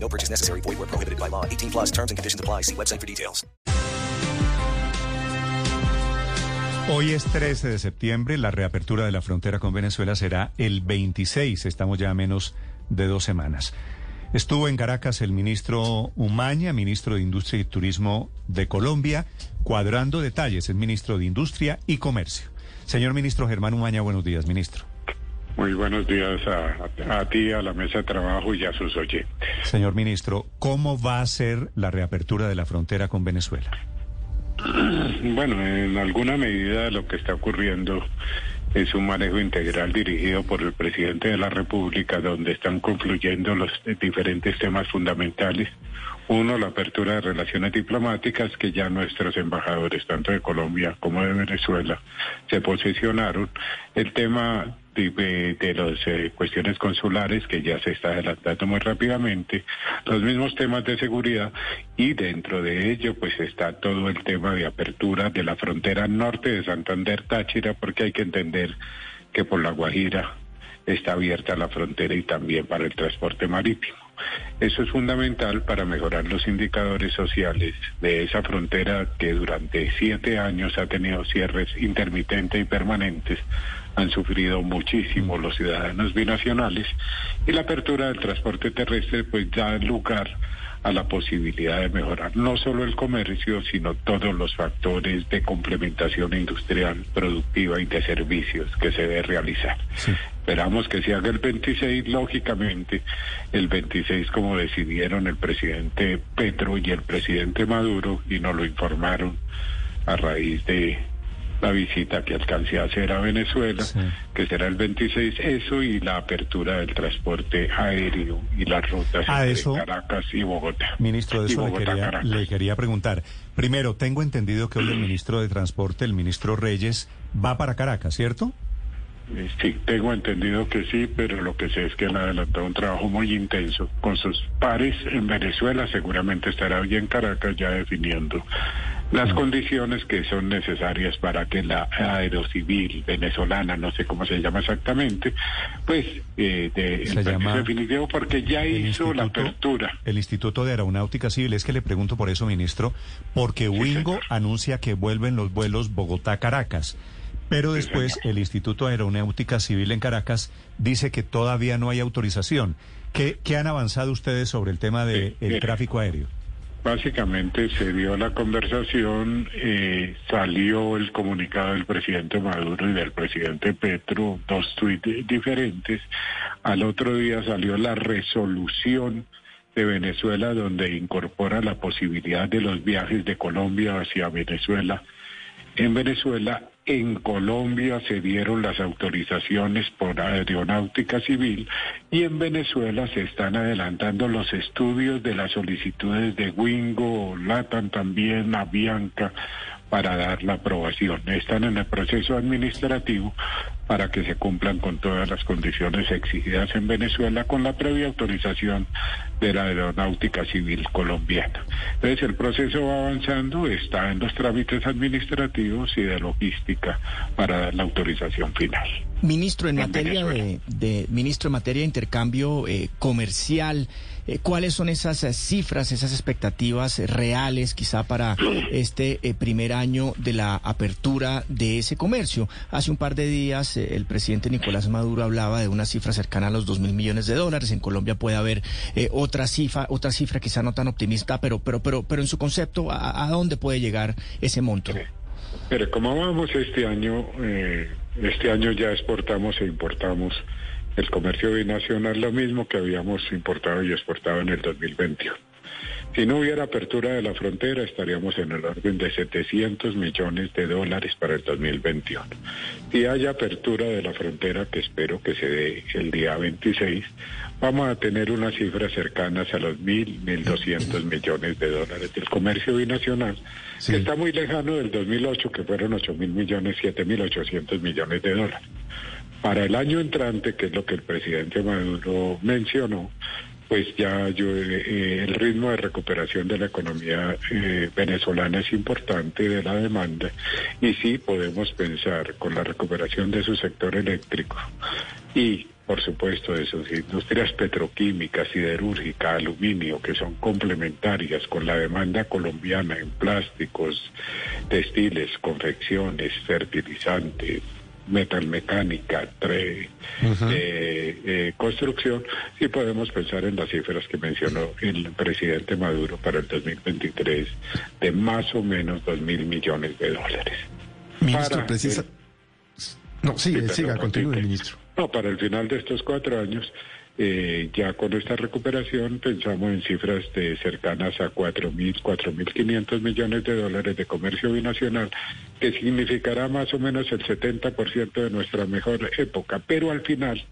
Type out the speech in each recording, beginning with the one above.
No purchase necessary. Void where prohibited by law. 18 plus terms and conditions apply. See website for details. Hoy es 13 de septiembre. La reapertura de la frontera con Venezuela será el 26. Estamos ya a menos de dos semanas. Estuvo en Caracas el ministro Umaña, ministro de Industria y Turismo de Colombia, cuadrando detalles, el ministro de Industria y Comercio. Señor ministro Germán Umaña, buenos días, ministro. Muy buenos días a, a, ti, a la mesa de trabajo y a sus oyentes. Señor ministro, ¿cómo va a ser la reapertura de la frontera con Venezuela? Bueno, en alguna medida lo que está ocurriendo es un manejo integral dirigido por el presidente de la República, donde están confluyendo los diferentes temas fundamentales. Uno, la apertura de relaciones diplomáticas, que ya nuestros embajadores, tanto de Colombia como de Venezuela, se posicionaron. El tema de, las eh, cuestiones consulares, que ya se está adelantando muy rápidamente, los mismos temas de seguridad y dentro de ello pues está todo el tema de apertura de la frontera norte de Santander Táchira, porque hay que entender que por la Guajira está abierta la frontera y también para el transporte marítimo. Eso es fundamental para mejorar los indicadores sociales de esa frontera que durante siete años ha tenido cierres intermitentes y permanentes. Han sufrido muchísimo los ciudadanos binacionales y la apertura del transporte terrestre pues da lugar a la posibilidad de mejorar no solo el comercio, sino todos los factores de complementación industrial, productiva y de servicios que se debe realizar. Sí. Esperamos que se haga el 26, lógicamente, el 26 como decidieron el presidente Petro y el presidente Maduro y nos lo informaron a raíz de la visita que alcancé a hacer a Venezuela, sí. que será el 26, eso y la apertura del transporte aéreo y las rutas a entre eso, Caracas y Bogotá. Ministro, de eso le Bogotá, quería, Caracas. le quería preguntar. Primero, tengo entendido que hoy el ministro de Transporte, el ministro Reyes, va para Caracas, ¿cierto? Eh, Sí, tengo entendido que sí, pero lo que sé es que han adelantado un trabajo muy intenso con sus pares en Venezuela. Seguramente estará hoy en Caracas ya definiendo las condiciones que son necesarias para que la aerocivil venezolana, no sé cómo se llama exactamente, pues eh, de, Se el llama definitivo porque ya hizo la apertura. El Instituto de Aeronáutica Civil, es que le pregunto por eso, ministro, porque Wingo señor. anuncia que vuelven los vuelos Bogotá-Caracas, pero después el Instituto de Aeronáutica Civil en Caracas dice que todavía no hay autorización. ¿Qué, qué han avanzado ustedes sobre el tema del Sí, mire. tráfico aéreo? Básicamente se dio la conversación, eh, salió el comunicado del presidente Maduro y del presidente Petro, dos tuits diferentes. Al otro día salió la resolución de Venezuela donde incorpora la posibilidad de los viajes de Colombia hacia Venezuela. En Venezuela, en Colombia se dieron las autorizaciones por aeronáutica civil y en Venezuela se están adelantando los estudios de las solicitudes de Wingo, Latam también, Avianca, para dar la aprobación. Están en el proceso administrativo para que se cumplan con todas las condiciones exigidas en Venezuela con la previa autorización de la aeronáutica civil colombiana. Entonces el proceso va avanzando, está en los trámites administrativos y de logística para dar la autorización final. Ministro, en En materia de- ministro, en materia de intercambio eh, comercial, eh, ¿cuáles son esas eh, cifras, esas expectativas eh, reales, quizá para este primer año de la apertura de ese comercio? Hace un par de días el presidente Nicolás Maduro hablaba de una cifra cercana a los dos mil millones de dólares. En Colombia puede haber otra cifra, otra cifra quizá no tan optimista, pero, pero, pero, pero en su concepto, ¿a, a dónde puede llegar ese monto? Pero como vamos este año, eh, este año ya exportamos e importamos el comercio binacional lo mismo que habíamos importado y exportado en el 2021. Si no hubiera apertura de la frontera, estaríamos en el orden de 700 millones de dólares para el 2021. Si hay apertura de la frontera, que espero que se dé el día 26, vamos a tener unas cifras cercanas a los 1.000, 1.200 millones de dólares del comercio binacional, que está muy lejano del 2008, que fueron 8.000 millones, 7.800 millones de dólares. Para el año entrante, que es lo que el presidente Maduro mencionó, pues ya eh, el ritmo de recuperación de la economía eh, venezolana es importante de la demanda y sí podemos pensar con la recuperación de su sector eléctrico y por supuesto de sus industrias petroquímicas, siderúrgica, aluminio, que son complementarias con la demanda colombiana en plásticos, textiles, confecciones, fertilizantes, metalmecánica, tre, eh, eh, construcción, sí podemos pensar en las cifras que mencionó el presidente Maduro para el 2023 de más o menos dos mil millones de dólares. Ministro, precisa... No, sigue, siga, continúe, ministro. No, para el final de estos cuatro años eh, ya con esta recuperación pensamos en cifras de cercanas a 4.000, 4.500 millones de dólares de comercio binacional, que significará más o menos el 70% de nuestra mejor época. Pero al final,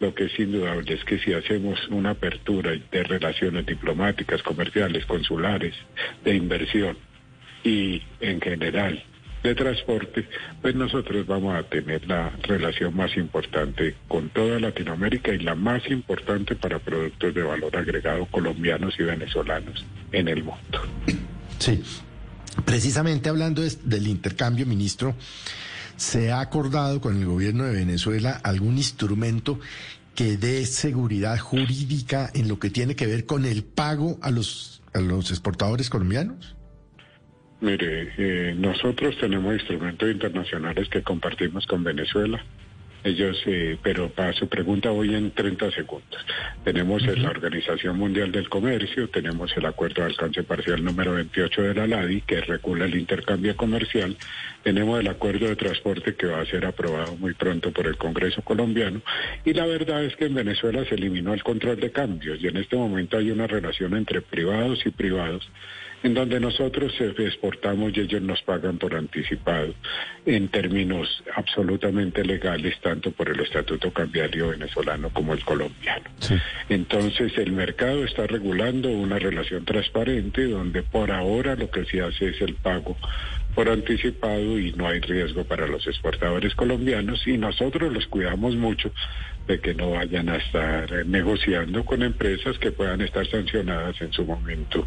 lo que es indudable es que si hacemos una apertura de relaciones diplomáticas, comerciales, consulares, de inversión y en general de transporte, pues nosotros vamos a tener la relación más importante con toda Latinoamérica y la más importante para productos de valor agregado colombianos y venezolanos en el mundo. Sí, precisamente hablando del intercambio, ministro, ¿se ha acordado con el gobierno de Venezuela algún instrumento que dé seguridad jurídica en lo que tiene que ver con el pago a los, a los exportadores colombianos? Mire, eh, nosotros tenemos instrumentos internacionales que compartimos con Venezuela. Ellos, eh, pero para su pregunta voy en 30 segundos. Tenemos la Organización Mundial del Comercio, tenemos el Acuerdo de Alcance Parcial número 28 de la LADI, que regula el intercambio comercial, tenemos el Acuerdo de Transporte que va a ser aprobado muy pronto por el Congreso colombiano, y la verdad es que en Venezuela se eliminó el control de cambios, y en este momento hay una relación entre privados y privados en donde nosotros exportamos y ellos nos pagan por anticipado en términos absolutamente legales, tanto por el Estatuto Cambiario venezolano como el colombiano. Entonces el mercado está regulando una relación transparente donde por ahora lo que se hace es el pago por anticipado y no hay riesgo para los exportadores colombianos y nosotros los cuidamos mucho de que no vayan a estar negociando con empresas que puedan estar sancionadas en su momento.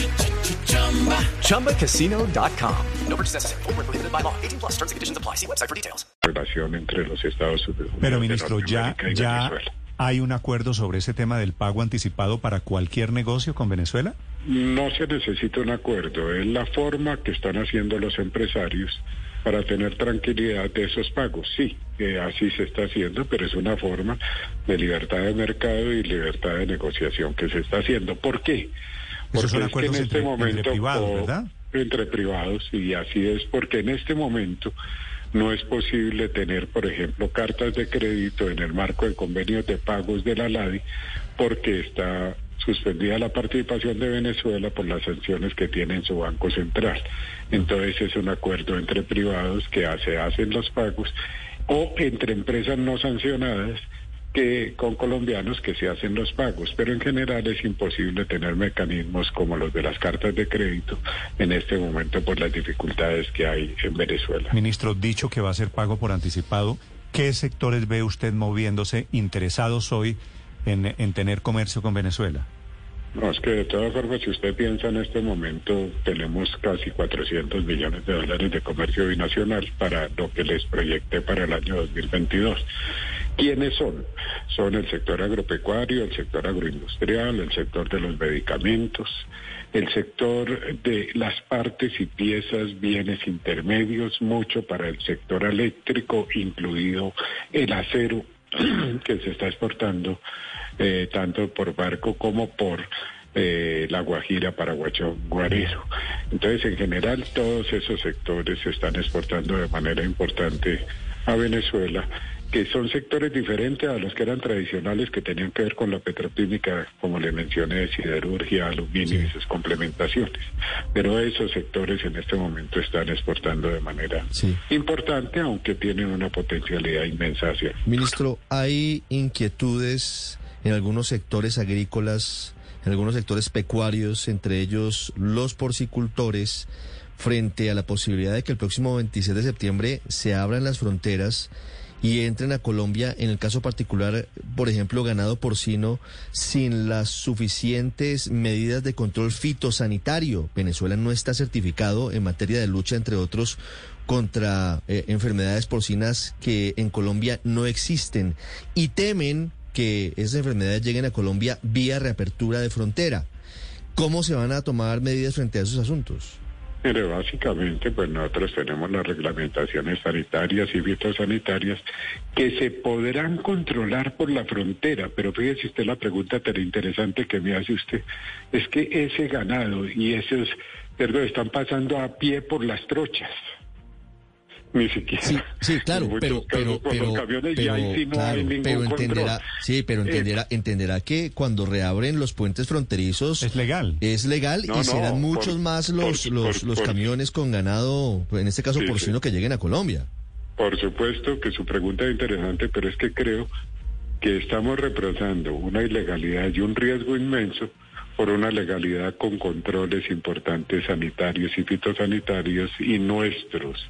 ChumbaCasino.com. No purchase necessary. Full prohibited by law. 18 plus terms and conditions apply. See website for details. Relación entre los Estados Unidos. Pero, ministro, ya, ya hay un acuerdo sobre ese tema del pago anticipado para cualquier negocio con Venezuela. No se necesita un acuerdo. Es la forma que están haciendo los empresarios para tener tranquilidad de esos pagos. Sí, eh, así se está haciendo, pero es una forma de libertad de mercado y libertad de negociación que se está haciendo. ¿Por qué? Porque son es que en este momento entre privados, ¿verdad? Entre privados, y así es, porque en este momento no es posible tener, por ejemplo, cartas de crédito en el marco de convenios de pagos de la LADI, porque está suspendida la participación de Venezuela por las sanciones que tiene en su Banco Central. Entonces es un acuerdo entre privados que hace, hacen los pagos o entre empresas no sancionadas que con colombianos que se hacen los pagos, pero en general es imposible tener mecanismos como los de las cartas de crédito en este momento por las dificultades que hay en Venezuela. Ministro, dicho que va a ser pago por anticipado, ¿qué sectores ve usted moviéndose interesados hoy en, en tener comercio con Venezuela? No, es que de todas formas, si usted piensa en este momento, tenemos casi 400 millones de dólares de comercio binacional para lo que les proyecté para el año 2022. ¿Quiénes son? Son el sector agropecuario, el sector agroindustrial, el sector de los medicamentos, el sector de las partes y piezas, bienes intermedios, mucho para el sector eléctrico, incluido el acero que se está exportando eh, tanto por barco como por eh, la Guajira, Paraguacho, Guarero. Entonces, en general, todos esos sectores se están exportando de manera importante a Venezuela que son sectores diferentes a los que eran tradicionales que tenían que ver con la petroquímica, como le mencioné, siderurgia, aluminio y sus complementaciones. Pero esos sectores en este momento están exportando de manera importante, aunque tienen una potencialidad inmensa hacia. Ministro, hay inquietudes en algunos sectores agrícolas, en algunos sectores pecuarios, entre ellos los porcicultores frente a la posibilidad de que el próximo 26 de septiembre se abran las fronteras y entren a Colombia, en el caso particular, por ejemplo, ganado porcino, sin las suficientes medidas de control fitosanitario. Venezuela no está certificado en materia de lucha, entre otros, contra eh, enfermedades porcinas que en Colombia no existen y temen que esas enfermedades lleguen a Colombia vía reapertura de frontera. ¿Cómo se van a tomar medidas frente a esos asuntos? Pero básicamente, pues nosotros tenemos las reglamentaciones sanitarias y fitosanitarias que se podrán controlar por la frontera, pero fíjese usted la pregunta tan interesante que me hace usted, es que ese ganado y esos cerdos están pasando a pie por las trochas ni siquiera. Sí, sí claro, pero, pero, pero, pero, entenderá, sí, pero entenderá, entenderá que cuando reabren los puentes fronterizos es legal, es legal y serán muchos más los los, los camiones con ganado, en este caso porcino, que lleguen a Colombia. Por supuesto que su pregunta es interesante, pero es que creo que estamos represando una ilegalidad y un riesgo inmenso por una legalidad con controles importantes sanitarios y fitosanitarios y nuestros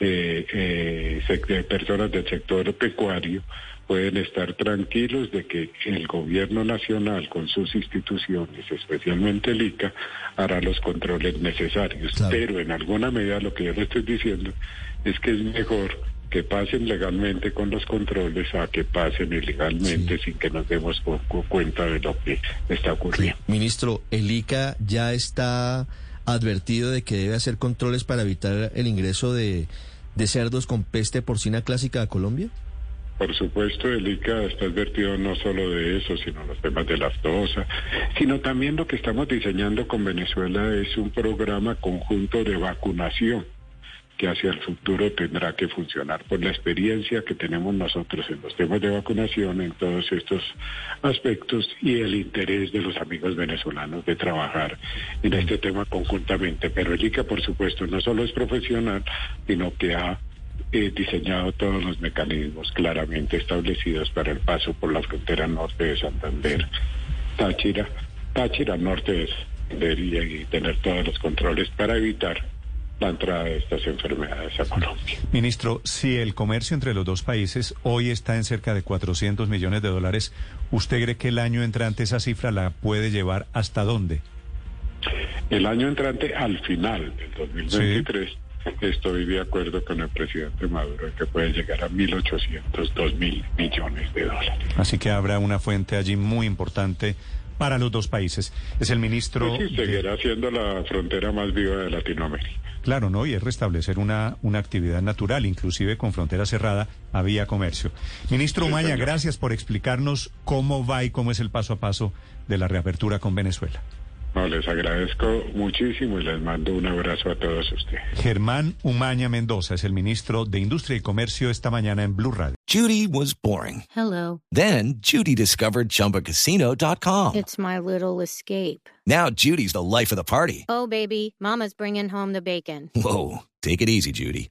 eh, eh, personas del sector pecuario pueden estar tranquilos de que el gobierno nacional con sus instituciones, especialmente el ICA, hará los controles necesarios. Pero en alguna medida lo que yo le estoy diciendo es que es mejor que pasen legalmente con los controles a que pasen ilegalmente sin que nos demos poco cuenta de lo que está ocurriendo. Ministro, el ICA ya está advertido de que debe hacer controles para evitar el ingreso de, cerdos con peste porcina clásica a Colombia? Por supuesto, el ICA está advertido no solo de eso, sino los temas de la aftosa, sino también lo que estamos diseñando con Venezuela es un programa conjunto de vacunación que hacia el futuro tendrá que funcionar por la experiencia que tenemos nosotros en los temas de vacunación, en todos estos aspectos y el interés de los amigos venezolanos de trabajar en este tema conjuntamente. Pero el ICA, por supuesto, no solo es profesional, sino que ha eh, diseñado todos los mecanismos claramente establecidos para el paso por la frontera norte de Santander, Táchira, Táchira norte de Santander y tener todos los controles para evitar la entrada de estas enfermedades a Colombia. Ministro, si el comercio entre los dos países hoy está en cerca de 400 millones de dólares, ¿usted cree que el año entrante esa cifra la puede llevar hasta dónde? El año entrante, al final del 2023, estoy de acuerdo con el presidente Maduro que puede llegar a 1.800, 2.000 millones de dólares. Así que habrá una fuente allí muy importante para los dos países. Es el ministro... sí, seguirá siendo la frontera más viva de Latinoamérica. Claro, ¿no? Y es restablecer una, una actividad natural, inclusive con frontera cerrada, había comercio. Ministro Umaña, gracias por explicarnos cómo va y cómo es el paso a paso de la reapertura con Venezuela. No, les agradezco muchísimo y les mando un abrazo a todos ustedes. Germán Umaña Mendoza es el ministro de Industria y Comercio esta mañana en Blue Radio. Judy was boring. Hello. Then Judy discovered chumbacasino.com. It's my little escape. Now Judy's the life of the party. Oh, baby, mama's bringing home the bacon. Whoa, take it easy, Judy.